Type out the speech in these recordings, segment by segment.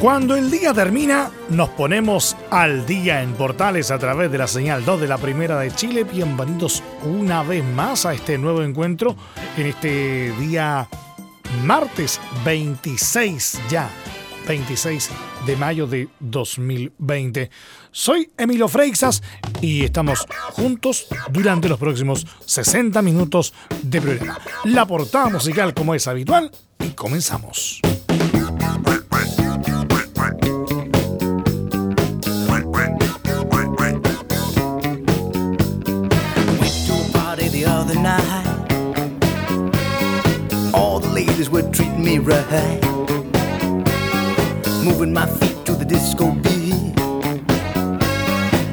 Cuando el día termina, nos ponemos al día en Portales a través de la señal 2 de la Primera de Chile. Bienvenidos una vez más a este nuevo encuentro en este día martes 26 ya, 26 de mayo de 2020. Soy Emilio Freixas y estamos juntos durante los próximos 60 minutos de programa. La portada musical como es habitual y comenzamos. Treating me right. Moving my feet to the disco beat.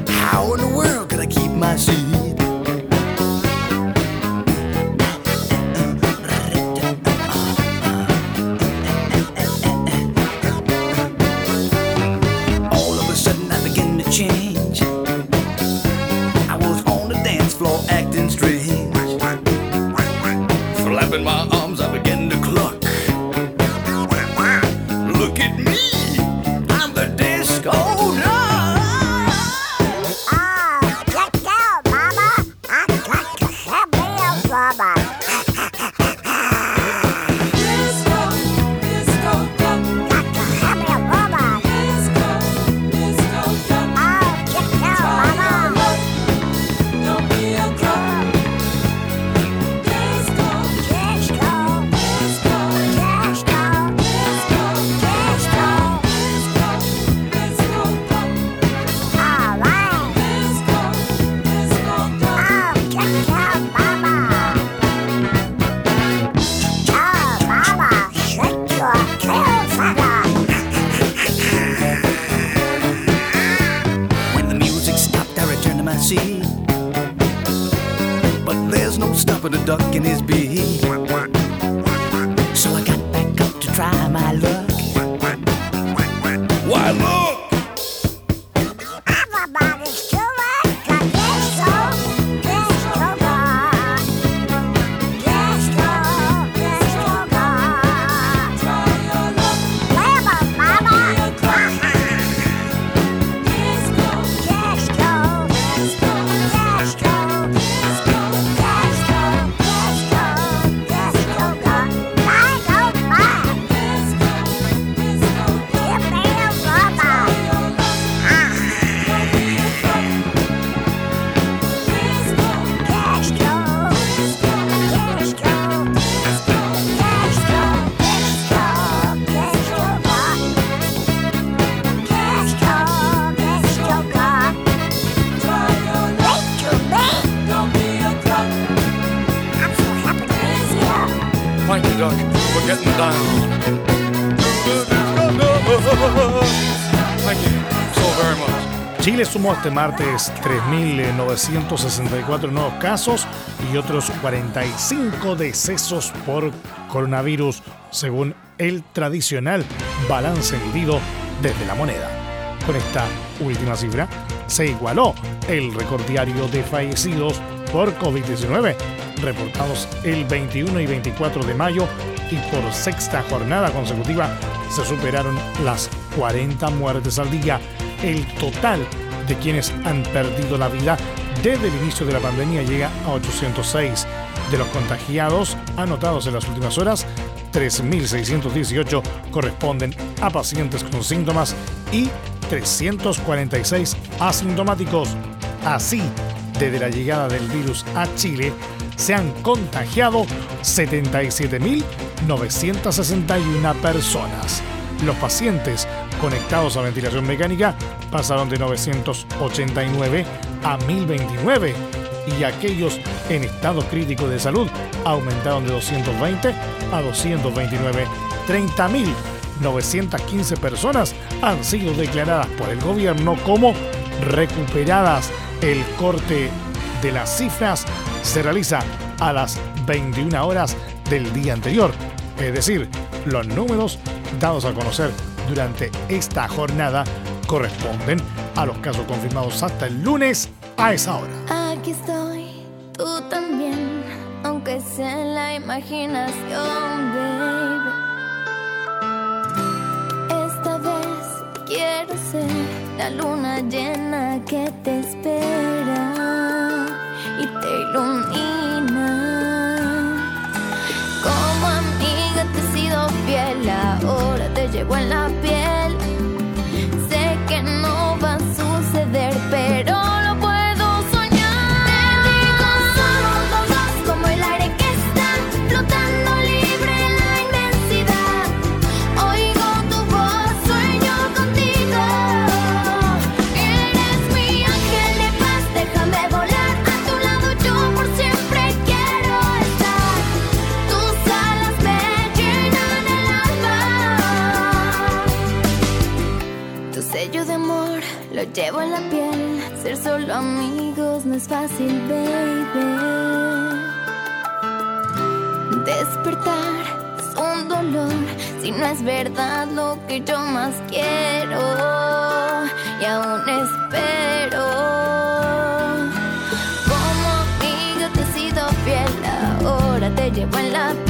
How in the world could I keep my seat? Look at me, Chile sumó este martes 3.964 nuevos casos y otros 45 decesos por coronavirus, según el tradicional balance emitido desde la moneda. Con esta última cifra, se igualó el récord diario de fallecidos por COVID-19, reportados el 21 y 24 de mayo y por sexta jornada consecutiva se superaron las 40 muertes al día. El total de quienes han perdido la vida desde el inicio de la pandemia llega a 806. De los contagiados anotados en las últimas horas, 3.618 corresponden a pacientes con síntomas y 346 asintomáticos. Así, desde la llegada del virus a Chile, se han contagiado 77.961 personas. Los pacientes conectados a ventilación mecánica pasaron de 989 a 1029 y aquellos en estado crítico de salud aumentaron de 220 a 229. 30.915 personas han sido declaradas por el gobierno como recuperadas. El corte de las cifras se realiza a las 21 horas del día anterior. Es decir, los números dados a conocer durante esta jornada corresponden a los casos confirmados hasta el lunes a esa hora. Aquí estoy, tú también, aunque sea en la imaginación, baby. Esta vez quiero ser la luna llena que te espera y te ilumina. Llevo en la piel. Llevo en la piel. Ser solo amigos no es fácil, baby. Despertar es un dolor si no es verdad lo que yo más quiero. Y aún espero. Como amiga te he sido fiel, ahora te llevo en la piel.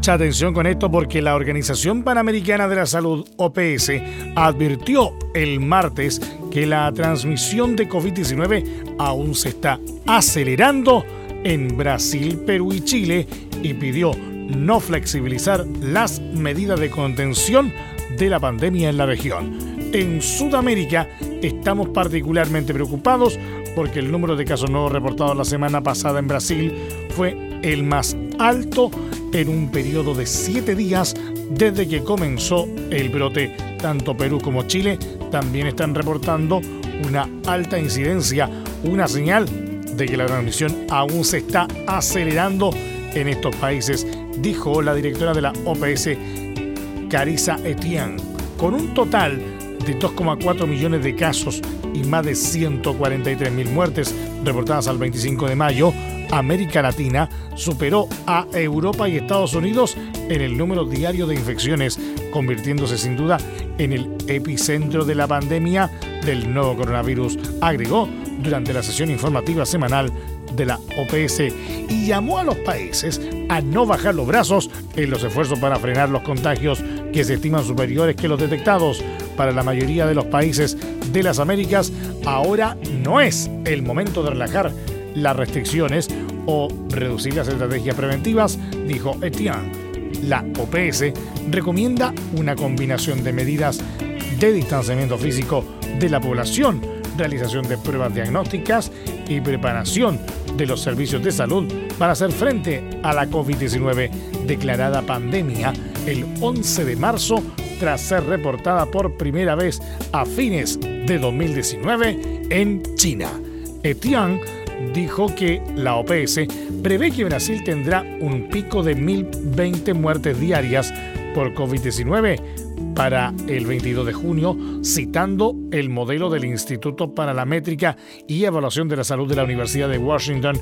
Mucha atención con esto porque la Organización Panamericana de la Salud, OPS, advirtió el martes que la transmisión de COVID-19 aún se está acelerando en Brasil, Perú y Chile y pidió no flexibilizar las medidas de contención de la pandemia en la región. En Sudamérica estamos particularmente preocupados porque el número de casos nuevos reportados la semana pasada en Brasil fue el más alto en un periodo de siete días desde que comenzó el brote. Tanto Perú como Chile también están reportando una alta incidencia, una señal de que la transmisión aún se está acelerando en estos países, dijo la directora de la OPS, Carissa Etienne. Con un total de 2,4 millones de casos y más de 143 mil muertes reportadas al 25 de mayo, América Latina superó a Europa y Estados Unidos en el número diario de infecciones, convirtiéndose sin duda en el epicentro de la pandemia del nuevo coronavirus, agregó durante la sesión informativa semanal de la OPS y llamó a los países a no bajar los brazos en los esfuerzos para frenar los contagios que se estiman superiores que los detectados. Para la mayoría de los países de las Américas, ahora no es el momento de relajar las restricciones o reducir las estrategias preventivas, dijo Etienne. La OPS recomienda una combinación de medidas de distanciamiento físico de la población, realización de pruebas diagnósticas y preparación de los servicios de salud para hacer frente a la COVID-19 declarada pandemia el 11 de marzo tras ser reportada por primera vez a fines de 2019 en China. Etienne dijo que la OPS prevé que Brasil tendrá un pico de 1.020 muertes diarias por COVID-19 para el 22 de junio, citando el modelo del Instituto para la Métrica y Evaluación de la Salud de la Universidad de Washington,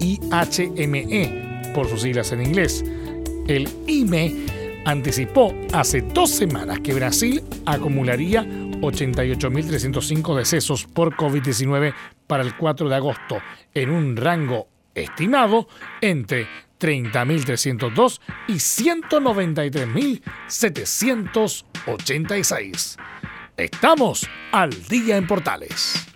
IHME, por sus siglas en inglés. El IME anticipó hace dos semanas que Brasil acumularía 88.305 decesos por COVID-19 para el 4 de agosto, en un rango estimado entre 30.302 y 193.786. Estamos al día en Portales.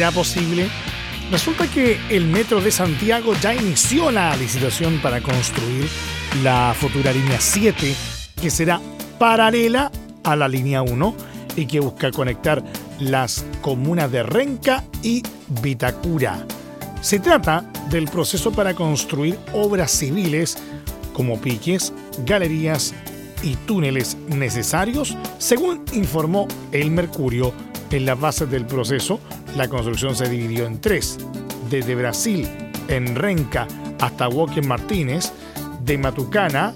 ¿Será posible? Resulta que el Metro de Santiago ya inició la licitación para construir la futura línea 7, que será paralela a la línea 1 y que busca conectar las comunas de Renca y Vitacura. Se trata del proceso para construir obras civiles como piques, galerías y túneles necesarios, según informó El Mercurio. En las bases del proceso, la construcción se dividió en tres, desde Brasil, en Renca, hasta Walker Martínez, de Matucana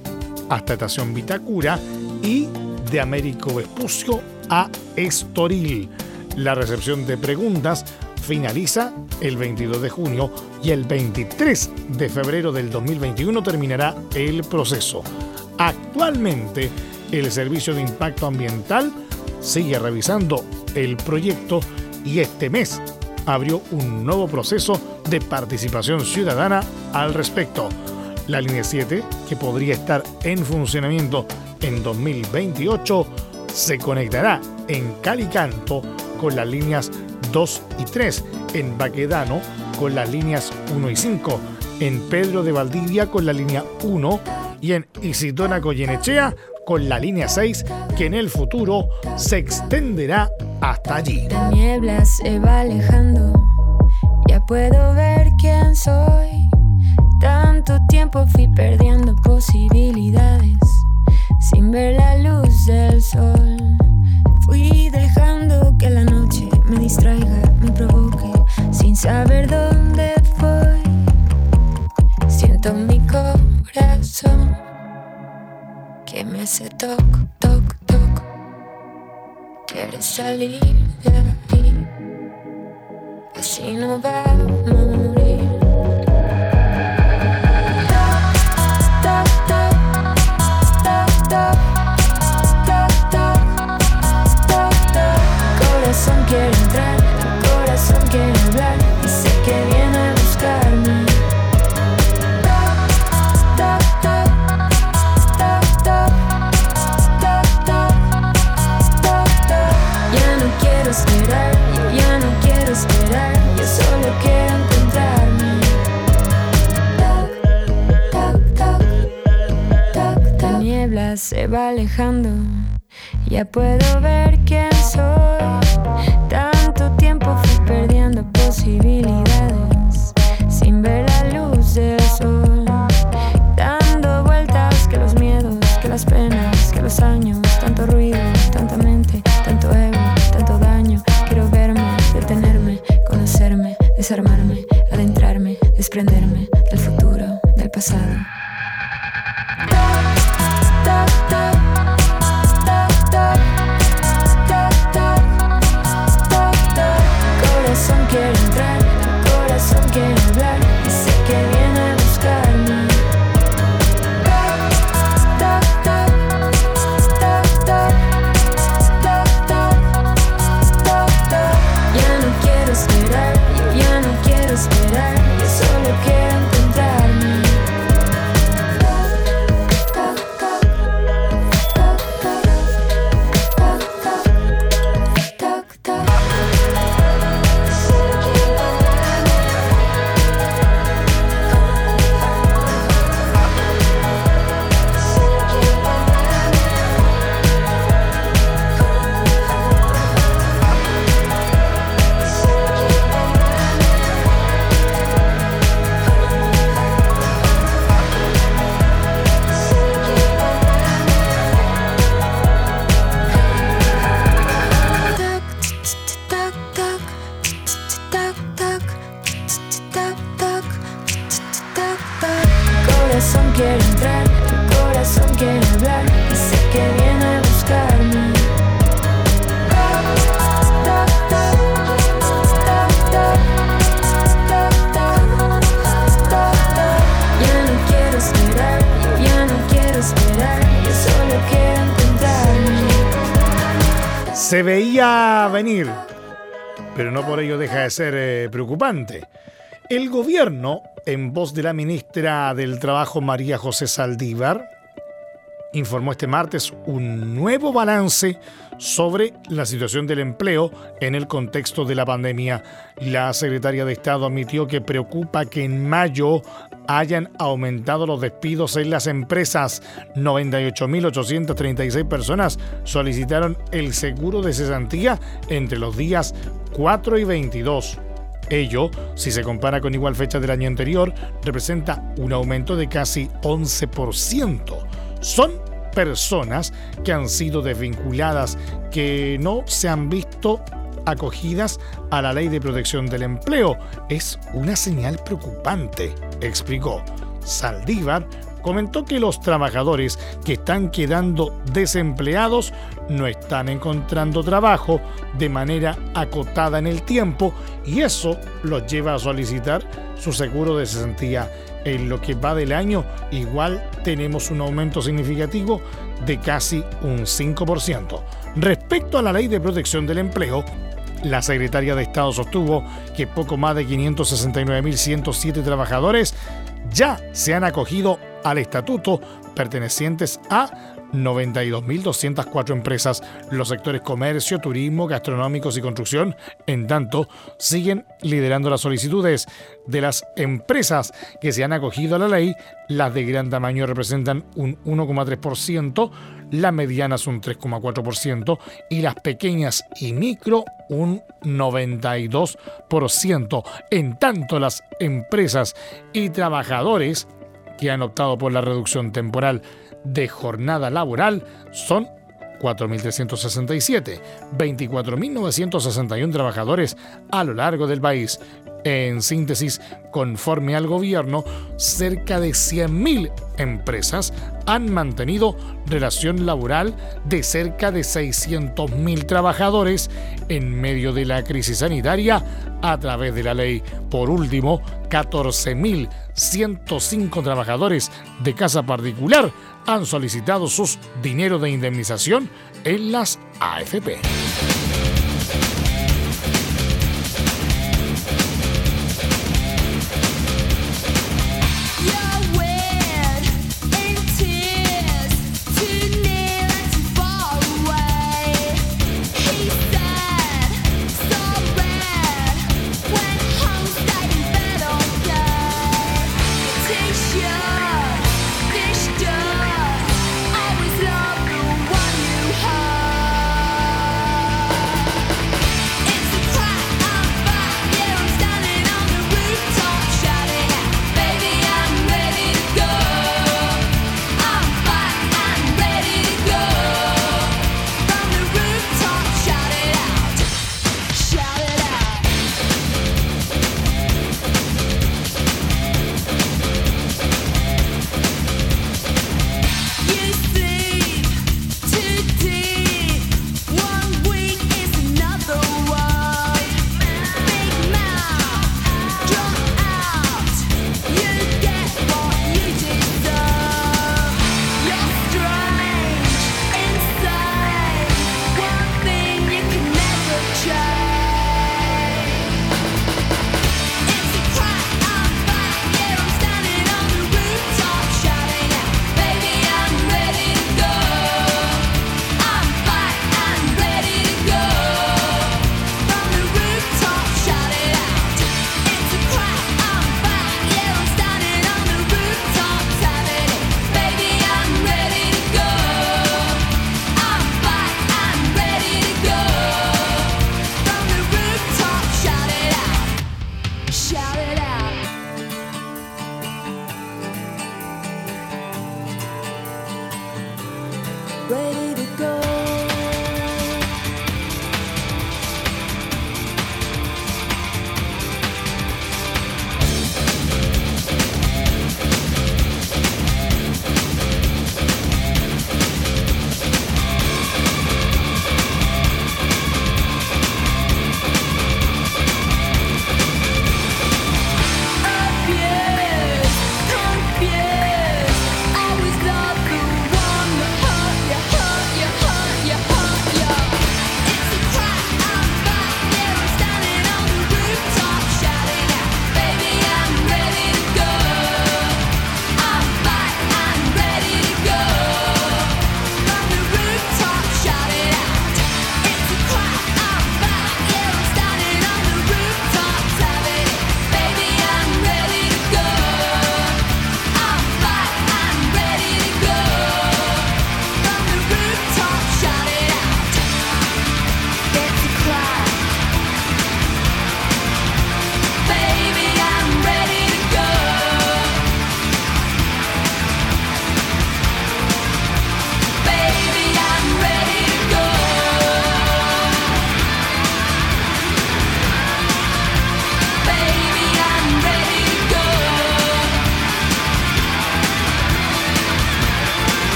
hasta Estación Vitacura y de Américo Vespucio a Estoril. La recepción de preguntas finaliza el 22 de junio y el 23 de febrero del 2021 terminará el proceso. Actualmente, el Servicio de Impacto Ambiental sigue revisando el proyecto y este mes abrió un nuevo proceso de participación ciudadana al respecto. La línea 7, que podría estar en funcionamiento en 2028, se conectará en Calicanto con las líneas 2 y 3, en Baquedano con las líneas 1 y 5, en Pedro de Valdivia con la línea 1 y en Isidona Goyenechea con la línea 6, que en el futuro se extenderá hasta allí. La niebla se va alejando, ya puedo ver quién soy. Tanto tiempo fui perdiendo posibilidades sin ver la luz del sol. Fui dejando distraiga, me provoque, sin saber dónde voy. Siento mi corazón que me hace toc, toc, toc. Quieres salir de ahí, así no va se va alejando, ya puedo ver quién soy. Tanto tiempo fui perdiendo posibilidades venir, pero no por ello deja de ser eh, preocupante. El gobierno, en voz de la ministra del Trabajo María José Saldívar, informó este martes un nuevo balance sobre la situación del empleo en el contexto de la pandemia. La secretaria de Estado admitió que preocupa que en mayo hayan aumentado los despidos en las empresas. 98.836 personas solicitaron el seguro de cesantía entre los días 4 y 22. Ello, si se compara con igual fecha del año anterior, representa un aumento de casi 11%. Son personas que han sido desvinculadas, que no se han visto acogidas a la ley de protección del empleo. Es una señal preocupante, explicó. Saldívar comentó que los trabajadores que están quedando desempleados no están encontrando trabajo de manera acotada en el tiempo y eso los lleva a solicitar su seguro de cesantía. En lo que va del año, igual tenemos un aumento significativo de casi un 5%. Respecto a la ley de protección del empleo, la secretaria de Estado sostuvo que poco más de 569.107 trabajadores ya se han acogido al estatuto pertenecientes a 92.204 empresas. Los sectores comercio, turismo, gastronómicos y construcción, en tanto, siguen liderando las solicitudes. De las empresas que se han acogido a la ley, las de gran tamaño representan un 1,3%, las medianas un 3,4% y las pequeñas y micro un 92%. En tanto, las empresas y trabajadores que han optado por la reducción temporal de jornada laboral son 4.367, 24.961 trabajadores a lo largo del país. En síntesis, conforme al gobierno, cerca de 100.000 empresas han mantenido relación laboral de cerca de 600.000 trabajadores en medio de la crisis sanitaria a través de la ley. Por último, 14.105 trabajadores de casa particular han solicitado sus dinero de indemnización en las AFP.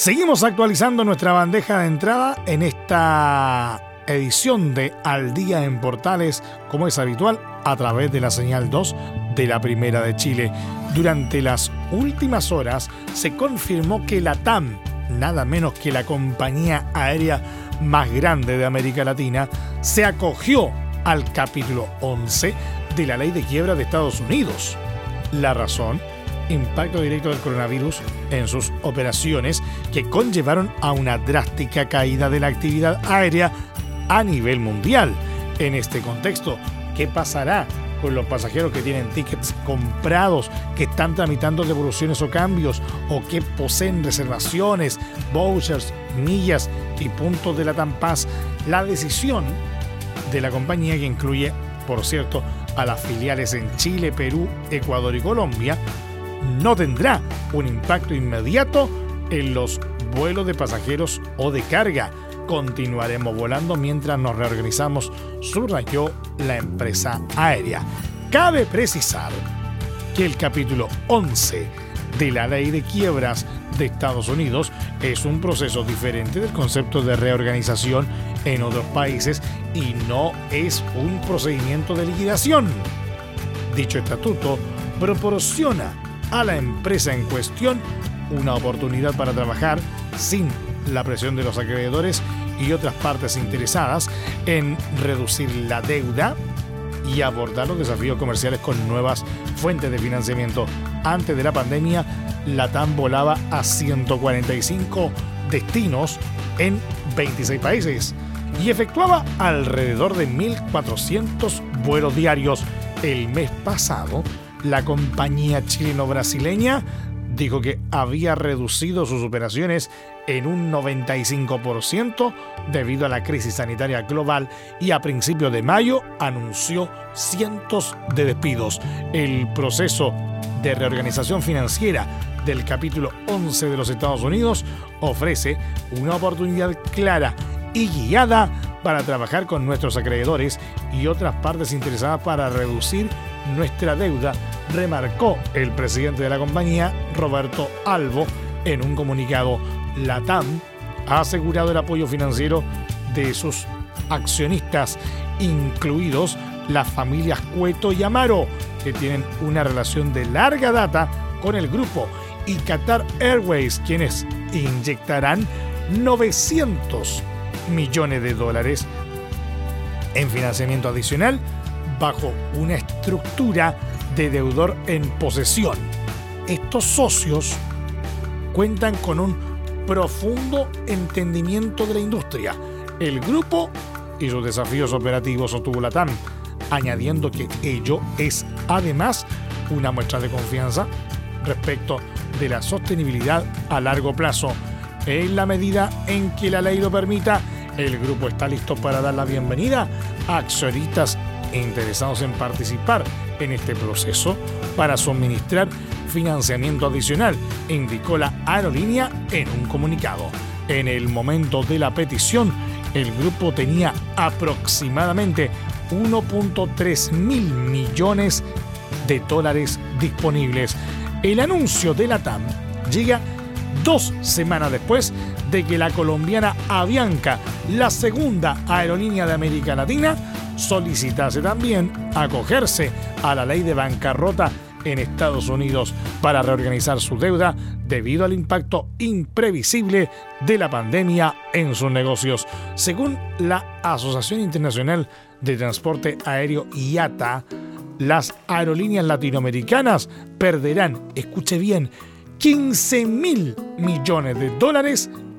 Seguimos actualizando nuestra bandeja de entrada en esta edición de Al Día en Portales, como es habitual, a través de la señal 2 de la Primera de Chile. Durante las últimas horas se confirmó que la TAM, nada menos que la compañía aérea más grande de América Latina, se acogió al capítulo 11 de la ley de quiebra de Estados Unidos. La razón, impacto directo del coronavirus en sus operaciones que conllevaron a una drástica caída de la actividad aérea a nivel mundial. En este contexto, ¿qué pasará con los pasajeros que tienen tickets comprados, que están tramitando devoluciones o cambios, o que poseen reservaciones, vouchers, millas y puntos de la Tampaz? La decisión de la compañía que incluye, por cierto, a las filiales en Chile, Perú, Ecuador y Colombia, no tendrá un impacto inmediato en los vuelos de pasajeros o de carga. Continuaremos volando mientras nos reorganizamos, subrayó la empresa aérea. Cabe precisar que el capítulo 11 de la ley de quiebras de Estados Unidos es un proceso diferente del concepto de reorganización en otros países y no es un procedimiento de liquidación. Dicho estatuto proporciona a la empresa en cuestión una oportunidad para trabajar sin la presión de los acreedores y otras partes interesadas en reducir la deuda y abordar los desafíos comerciales con nuevas fuentes de financiamiento. Antes de la pandemia, la TAM volaba a 145 destinos en 26 países y efectuaba alrededor de 1.400 vuelos diarios. El mes pasado, la compañía chileno-brasileña dijo que había reducido sus operaciones en un 95% debido a la crisis sanitaria global y a principios de mayo anunció cientos de despidos. El proceso de reorganización financiera del capítulo 11 de los Estados Unidos ofrece una oportunidad clara y guiada para trabajar con nuestros acreedores y otras partes interesadas para reducir nuestra deuda, remarcó el presidente de la compañía, Roberto Albo, en un comunicado. La TAM ha asegurado el apoyo financiero de sus accionistas, incluidos las familias Cueto y Amaro, que tienen una relación de larga data con el grupo, y Qatar Airways, quienes inyectarán 900 millones de dólares en financiamiento adicional bajo una estructura de deudor en posesión. Estos socios cuentan con un profundo entendimiento de la industria, el grupo y sus desafíos operativos, sostuvo la TAM, añadiendo que ello es además una muestra de confianza respecto de la sostenibilidad a largo plazo. En la medida en que la ley lo permita, el grupo está listo para dar la bienvenida a accionistas interesados en participar en este proceso para suministrar financiamiento adicional, indicó la aerolínea en un comunicado. En el momento de la petición, el grupo tenía aproximadamente 1.3 mil millones de dólares disponibles. El anuncio de la TAM llega dos semanas después de que la colombiana Avianca, la segunda aerolínea de América Latina, solicitase también acogerse a la ley de bancarrota en Estados Unidos para reorganizar su deuda debido al impacto imprevisible de la pandemia en sus negocios. Según la Asociación Internacional de Transporte Aéreo IATA, las aerolíneas latinoamericanas perderán, escuche bien, 15 mil millones de dólares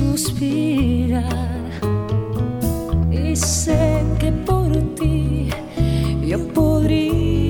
suspirar. Y sé que por ti yo podría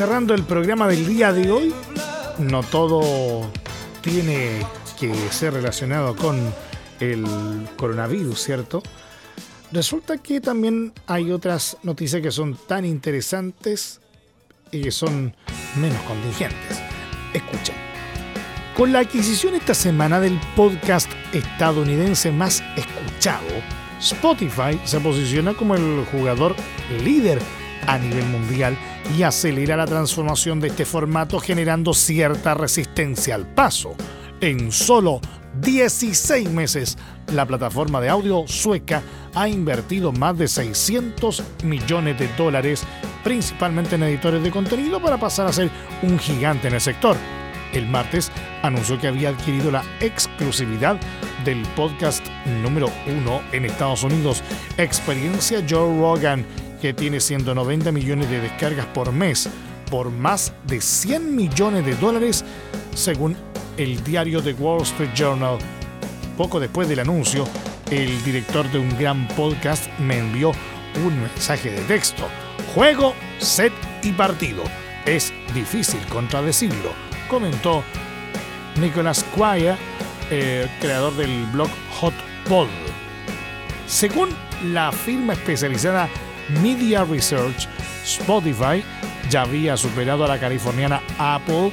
Cerrando el programa del día de hoy, no todo tiene que ser relacionado con el coronavirus, ¿cierto? Resulta que también hay otras noticias que son tan interesantes y que son menos contingentes. Escuchen. Con la adquisición esta semana del podcast estadounidense más escuchado, Spotify se posiciona como el jugador líder a nivel mundial y acelera la transformación de este formato generando cierta resistencia al paso. En solo 16 meses, la plataforma de audio sueca ha invertido más de 600 millones de dólares, principalmente en editores de contenido, para pasar a ser un gigante en el sector. El martes anunció que había adquirido la exclusividad del podcast número uno en Estados Unidos, Experiencia Joe Rogan, que tiene 190 millones de descargas por mes, por más de 100 millones de dólares, según el diario The Wall Street Journal. Poco después del anuncio, el director de un gran podcast me envió un mensaje de texto. Juego, set y partido. Es difícil contradecirlo, comentó Nicholas Quire, eh, creador del blog Hot Pod. Según la firma especializada Media Research, Spotify ya había superado a la californiana Apple,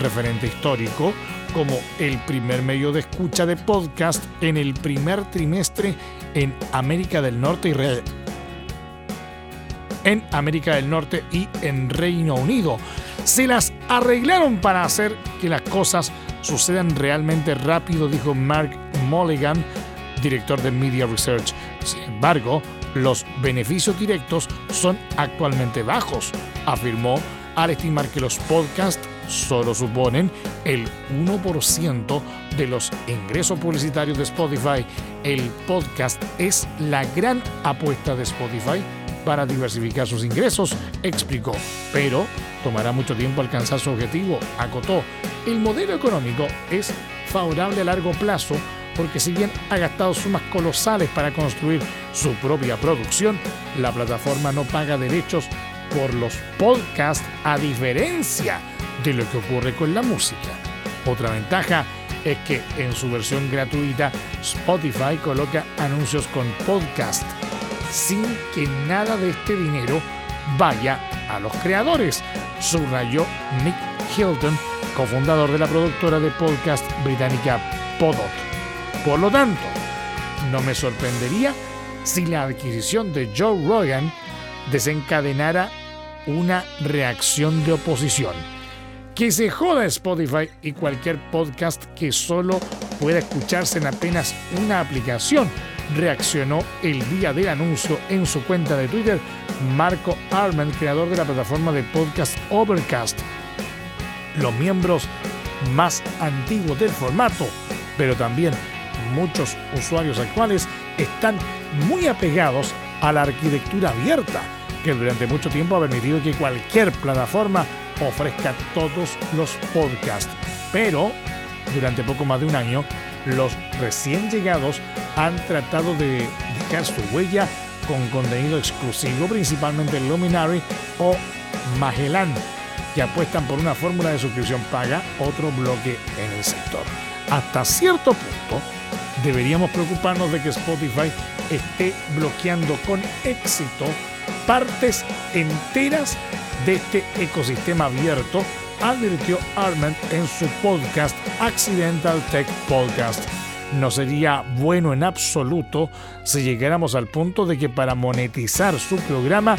referente histórico, como el primer medio de escucha de podcast en el primer trimestre en América del Norte y en América del Norte y en Reino Unido. Se las arreglaron para hacer que las cosas sucedan realmente rápido, dijo Mark Mulligan, director de Media Research. Sin embargo, los beneficios directos son actualmente bajos, afirmó al estimar que los podcasts solo suponen el 1% de los ingresos publicitarios de Spotify. El podcast es la gran apuesta de Spotify para diversificar sus ingresos, explicó, pero tomará mucho tiempo alcanzar su objetivo, acotó. El modelo económico es favorable a largo plazo porque si bien ha gastado sumas colosales para construir su propia producción, la plataforma no paga derechos por los podcasts a diferencia de lo que ocurre con la música. Otra ventaja es que en su versión gratuita Spotify coloca anuncios con podcast sin que nada de este dinero vaya a los creadores, subrayó Nick Hilton, cofundador de la productora de podcast británica Podot. Por lo tanto, no me sorprendería si la adquisición de Joe Rogan desencadenara una reacción de oposición. Que se joda Spotify y cualquier podcast que solo pueda escucharse en apenas una aplicación, reaccionó el día del anuncio en su cuenta de Twitter Marco Arman, creador de la plataforma de podcast Overcast. Los miembros más antiguos del formato, pero también muchos usuarios actuales están muy apegados a la arquitectura abierta, que durante mucho tiempo ha permitido que cualquier plataforma ofrezca todos los podcasts. Pero durante poco más de un año, los recién llegados han tratado de dejar su huella con contenido exclusivo, principalmente en Luminary o Magellan, que apuestan por una fórmula de suscripción paga, otro bloque en el sector. Hasta cierto punto, deberíamos preocuparnos de que Spotify esté bloqueando con éxito partes enteras de este ecosistema abierto, advirtió Arment en su podcast Accidental Tech Podcast. No sería bueno en absoluto si llegáramos al punto de que para monetizar su programa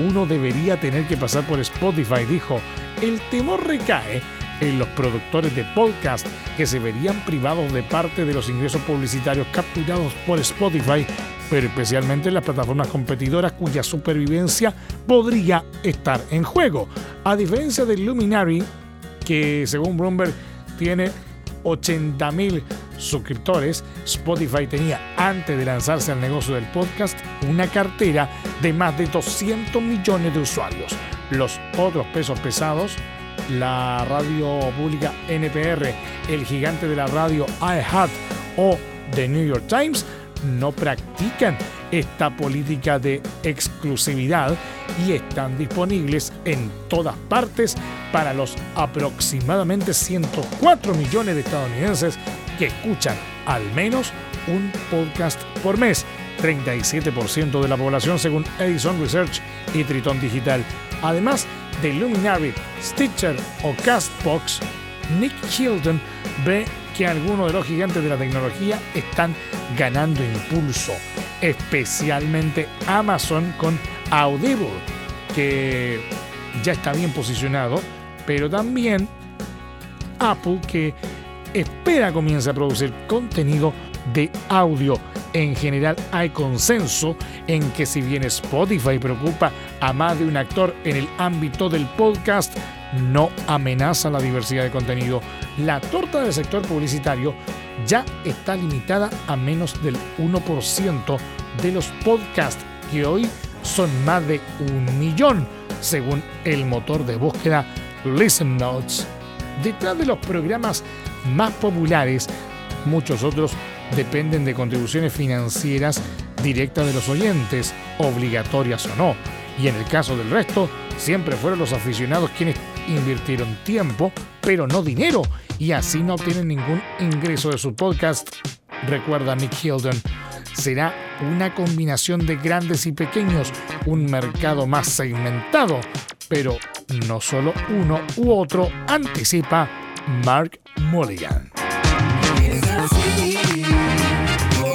uno debería tener que pasar por Spotify, dijo. El temor recae en los productores de podcast que se verían privados de parte de los ingresos publicitarios capturados por Spotify, pero especialmente en las plataformas competidoras cuya supervivencia podría estar en juego. A diferencia del Luminary, que según Bloomberg tiene 80.000 suscriptores, Spotify tenía antes de lanzarse al negocio del podcast una cartera de más de 200 millones de usuarios. Los otros pesos pesados, la radio pública NPR, el gigante de la radio iHeart o The New York Times, no practican esta política de exclusividad y están disponibles en todas partes para los aproximadamente 104 millones de estadounidenses que escuchan al menos un podcast por mes. 37% de la población según Edison Research y Triton Digital. Además de Luminary, Stitcher o Castbox, Nick Hilton ve que algunos de los gigantes de la tecnología están ganando impulso, especialmente Amazon con Audible, que ya está bien posicionado, pero también Apple que espera comience a producir contenido de audio. En general hay consenso en que si bien Spotify preocupa a más de un actor en el ámbito del podcast, no amenaza la diversidad de contenido. La torta del sector publicitario ya está limitada a menos del 1% de los podcasts, que hoy son más de un millón, según el motor de búsqueda Listen Notes. Detrás de los programas más populares, muchos otros dependen de contribuciones financieras directas de los oyentes, obligatorias o no. Y en el caso del resto, siempre fueron los aficionados quienes invirtieron tiempo, pero no dinero, y así no obtienen ningún ingreso de su podcast. Recuerda Nick Hilton, será una combinación de grandes y pequeños, un mercado más segmentado, pero no solo uno u otro, anticipa Mark Mulligan.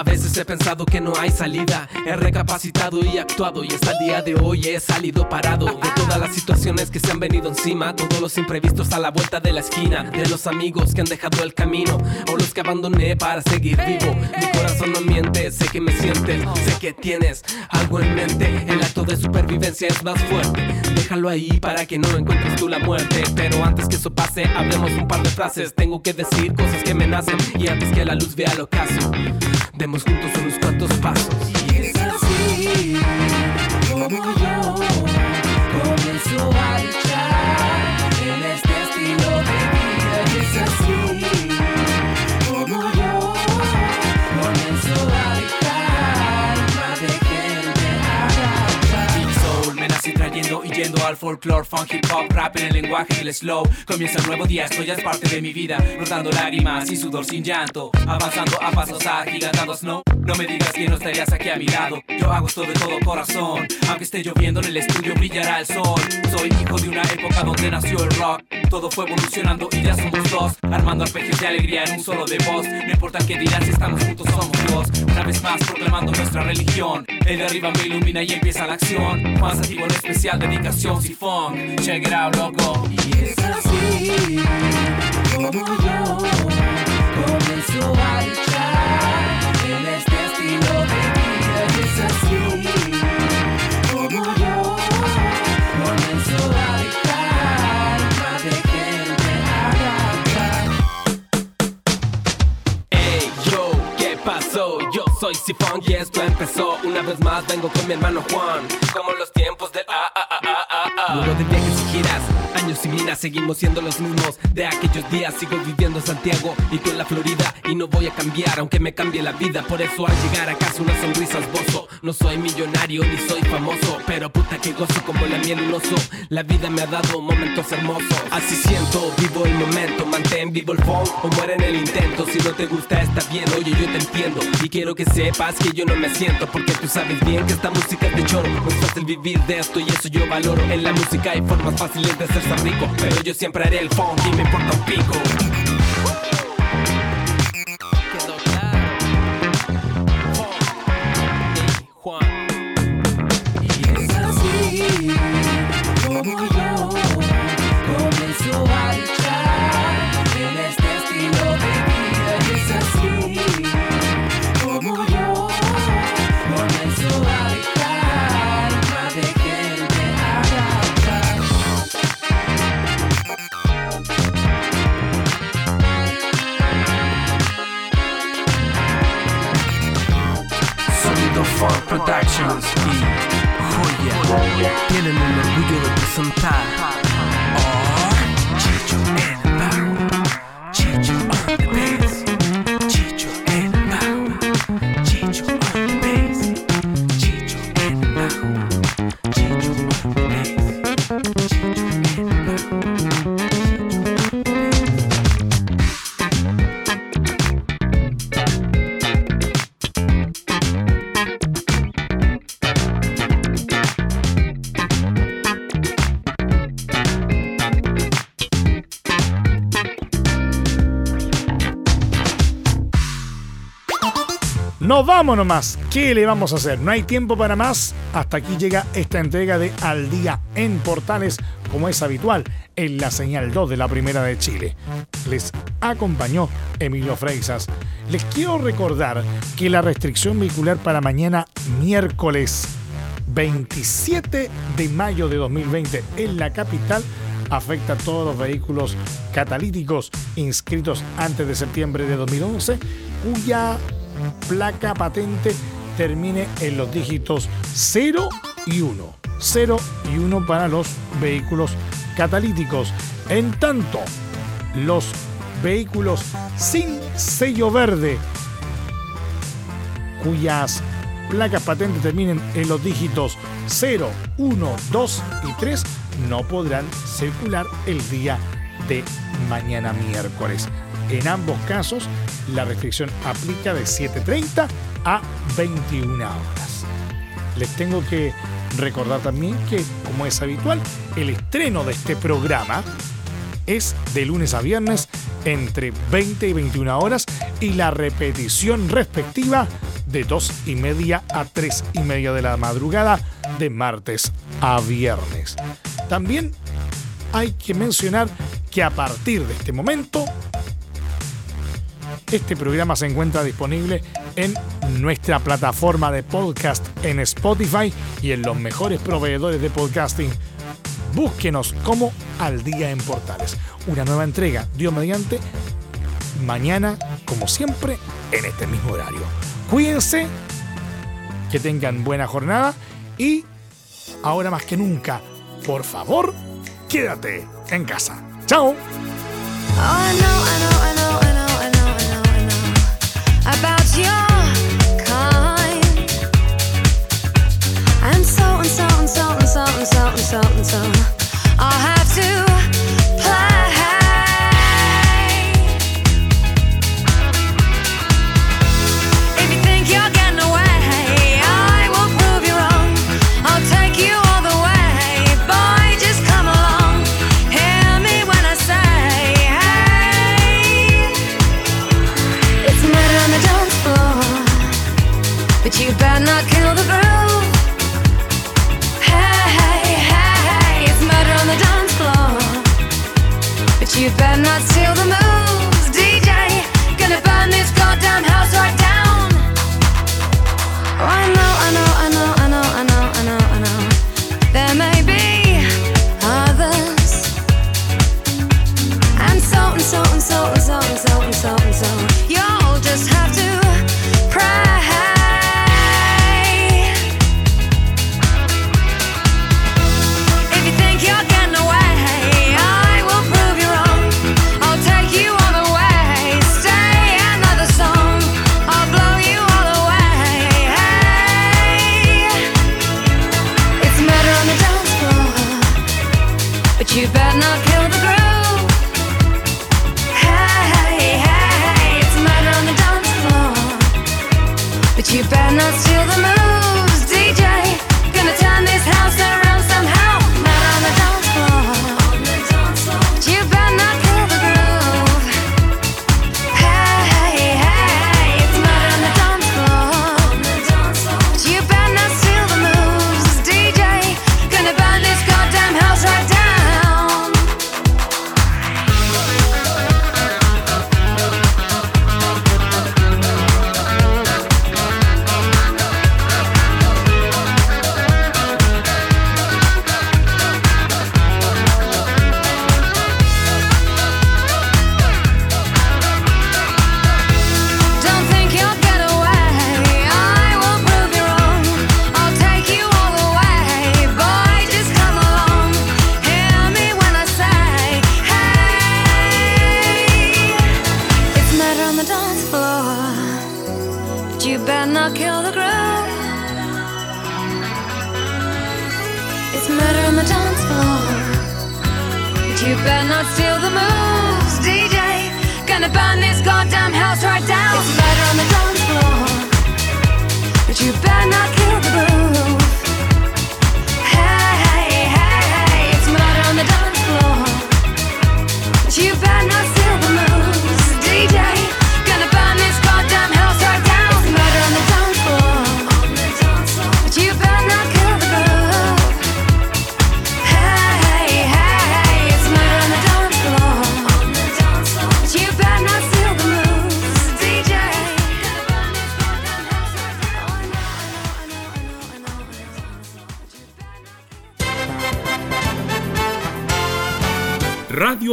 A veces he pensado que no hay salida. He recapacitado y actuado. Y hasta el día de hoy he salido parado de todas las situaciones que se han venido encima. Todos los imprevistos a la vuelta de la esquina. De los amigos que han dejado el camino. O los que abandoné para seguir vivo. Mi corazón no miente, sé que me sientes. Sé que tienes algo en mente. El acto de supervivencia es más fuerte. Déjalo ahí para que no encuentres tú la muerte. Pero antes que eso pase, hablemos un par de frases. Tengo que decir cosas que me nacen. Y antes que la luz vea el ocaso, demos juntos unos cuantos pasos. Y es así como yo comienzo a y yendo al folklore, funk, hip hop, rap en el lenguaje del slow. Comienza un nuevo día, esto ya es parte de mi vida. Rodando lágrimas y sudor sin llanto. Avanzando a pasos agigantados, no. No me digas que no estarías aquí a mi lado. Yo hago esto de todo corazón. Aunque esté lloviendo en el estudio, brillará el sol. Soy hijo de una época donde nació el rock. Todo fue evolucionando y ya somos dos. Armando arpegios de alegría en un solo de voz. No importa qué dirás, si estamos juntos, somos dos. Una vez más proclamando nuestra religión. El de arriba me ilumina y empieza la acción. Más activo en especial, sifón. Check it out, loco. Y es así como yo comienzo a luchar en este estilo de vida. Y es así como yo comienzo a dictar más de gente haga. Ey, yo, ¿qué pasó? Yo soy Sifón y esto empezó. Una vez más vengo con mi hermano Juan. Como los tiempos del Luego de viajes seguimos siendo los mismos. De aquellos días sigo viviendo en Santiago y tú en la Florida. Y no voy a cambiar, aunque me cambie la vida. Por eso al llegar a casa una sonrisa esbozo. No soy millonario ni soy famoso, pero puta que gozo como la miel un oso. La vida me ha dado momentos hermosos. Así siento, vivo el momento, mantén vivo el phone o muere en el intento. Si no te gusta está bien, oye yo te entiendo y quiero que sepas que yo no me siento porque tú sabes bien que esta música es de choro. No es fácil vivir de esto y eso yo valoro. En la música hay formas fáciles de hacerse rico, pero yo siempre haré el funk y me importa un pico. Juan. Y es así como yo Funk Productions y Joya tienen el orgullo de vamos nomás. ¿Qué le vamos a hacer? No hay tiempo para más. Hasta aquí llega esta entrega de Al Día en Portales, como es habitual, en la señal 2 de la Primera de Chile. Les acompañó Emilio Freixas. Les quiero recordar que la restricción vehicular para mañana miércoles 27 de mayo de 2020 en la capital afecta a todos los vehículos catalíticos inscritos antes de septiembre de 2011 cuya placa patente termine en los dígitos 0 y 1. 0 y 1 para los vehículos catalíticos. En tanto, los vehículos sin sello verde cuyas placas patentes terminen en los dígitos 0, 1, 2 y 3 no podrán circular el día de mañana miércoles. En ambos casos, la restricción aplica de 7.30 a 21 horas. Les tengo que recordar también que, como es habitual, el estreno de este programa es de lunes a viernes entre 20 y 21 horas y la repetición respectiva de 2 y media a 3 y media de la madrugada de martes a viernes. También hay que mencionar que a partir de este momento este programa se encuentra disponible en nuestra plataforma de podcast en Spotify y en los mejores proveedores de podcasting. Búsquenos como Al Día en Portales. Una nueva entrega, Dios mediante, mañana, como siempre, en este mismo horario. Cuídense, que tengan buena jornada y ahora más que nunca, por favor, quédate en casa. ¡Chao! So and so and so and so and so and so and so.